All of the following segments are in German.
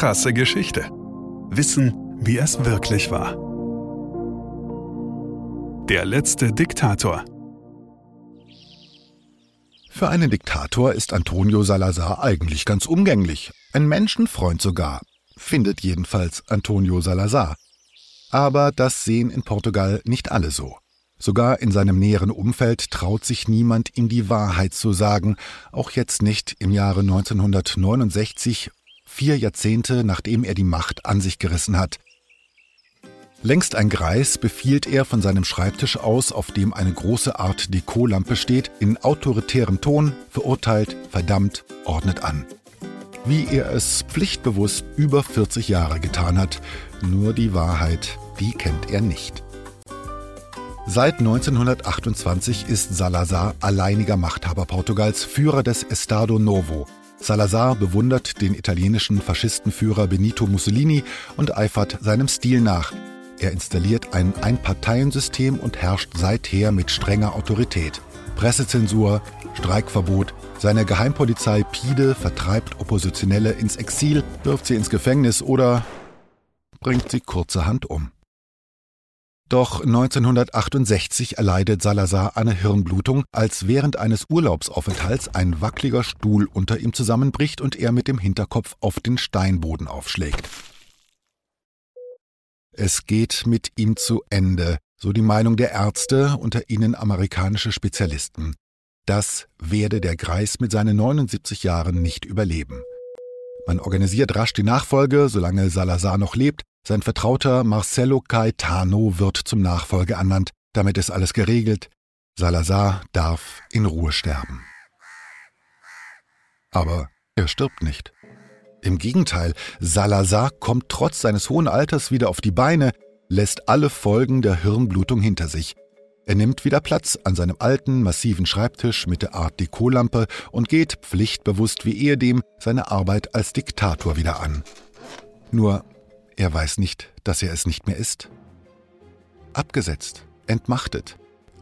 Krasse Geschichte. Wissen, wie es wirklich war. Der letzte Diktator. Für einen Diktator ist Antonio Salazar eigentlich ganz umgänglich, ein Menschenfreund sogar, findet jedenfalls Antonio Salazar. Aber das sehen in Portugal nicht alle so. Sogar in seinem näheren Umfeld traut sich niemand, ihm die Wahrheit zu sagen, auch jetzt nicht im Jahre 1969, vier Jahrzehnte nachdem er die Macht an sich gerissen hat. Längst ein Greis befiehlt er von seinem Schreibtisch aus, auf dem eine große Art Dekolampe steht, in autoritärem Ton, verurteilt, verdammt, ordnet an. Wie er es pflichtbewusst über 40 Jahre getan hat, nur die Wahrheit, die kennt er nicht. Seit 1928 ist Salazar alleiniger Machthaber Portugals, Führer des Estado Novo. Salazar bewundert den italienischen Faschistenführer Benito Mussolini und eifert seinem Stil nach. Er installiert ein Einparteiensystem und herrscht seither mit strenger Autorität. Pressezensur, Streikverbot, seine Geheimpolizei Pide vertreibt Oppositionelle ins Exil, wirft sie ins Gefängnis oder bringt sie kurzerhand um. Doch 1968 erleidet Salazar eine Hirnblutung, als während eines Urlaubsaufenthalts ein wackeliger Stuhl unter ihm zusammenbricht und er mit dem Hinterkopf auf den Steinboden aufschlägt. Es geht mit ihm zu Ende, so die Meinung der Ärzte, unter ihnen amerikanische Spezialisten. Das werde der Greis mit seinen 79 Jahren nicht überleben. Man organisiert rasch die Nachfolge, solange Salazar noch lebt, sein Vertrauter Marcelo Caetano wird zum Nachfolger ernannt. Damit ist alles geregelt. Salazar darf in Ruhe sterben. Aber er stirbt nicht. Im Gegenteil, Salazar kommt trotz seines hohen Alters wieder auf die Beine, lässt alle Folgen der Hirnblutung hinter sich. Er nimmt wieder Platz an seinem alten, massiven Schreibtisch mit der Art Dekolampe und geht pflichtbewusst wie ehedem seine Arbeit als Diktator wieder an. Nur er weiß nicht, dass er es nicht mehr ist. Abgesetzt, entmachtet.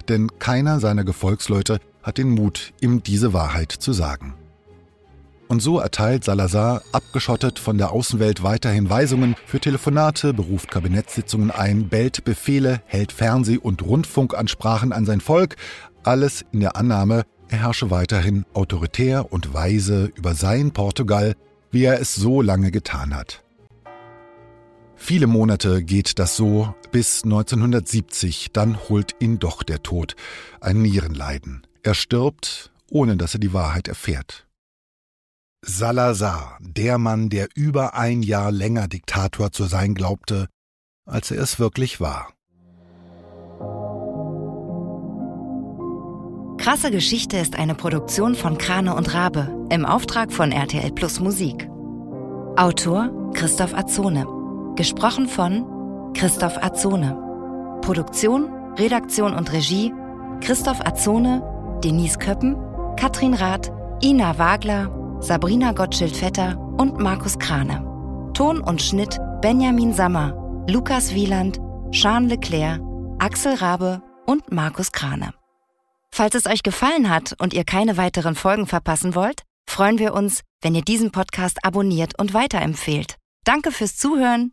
Denn keiner seiner Gefolgsleute hat den Mut, ihm diese Wahrheit zu sagen. Und so erteilt Salazar, abgeschottet von der Außenwelt, weiterhin Weisungen für Telefonate, beruft Kabinettssitzungen ein, bellt Befehle, hält Fernseh- und Rundfunkansprachen an sein Volk, alles in der Annahme, er herrsche weiterhin autoritär und weise über sein Portugal, wie er es so lange getan hat. Viele Monate geht das so, bis 1970, dann holt ihn doch der Tod, ein Nierenleiden. Er stirbt, ohne dass er die Wahrheit erfährt. Salazar, der Mann, der über ein Jahr länger Diktator zu sein glaubte, als er es wirklich war. Krasse Geschichte ist eine Produktion von Krane und Rabe im Auftrag von RTL Plus Musik. Autor Christoph Azone. Gesprochen von Christoph Azone. Produktion, Redaktion und Regie Christoph Azone, Denise Köppen, Katrin Rath, Ina Wagler, Sabrina Gottschild-Vetter und Markus Krane. Ton und Schnitt Benjamin Sammer, Lukas Wieland, Sean Leclerc, Axel Rabe und Markus Krane. Falls es euch gefallen hat und ihr keine weiteren Folgen verpassen wollt, freuen wir uns, wenn ihr diesen Podcast abonniert und weiterempfehlt. Danke fürs Zuhören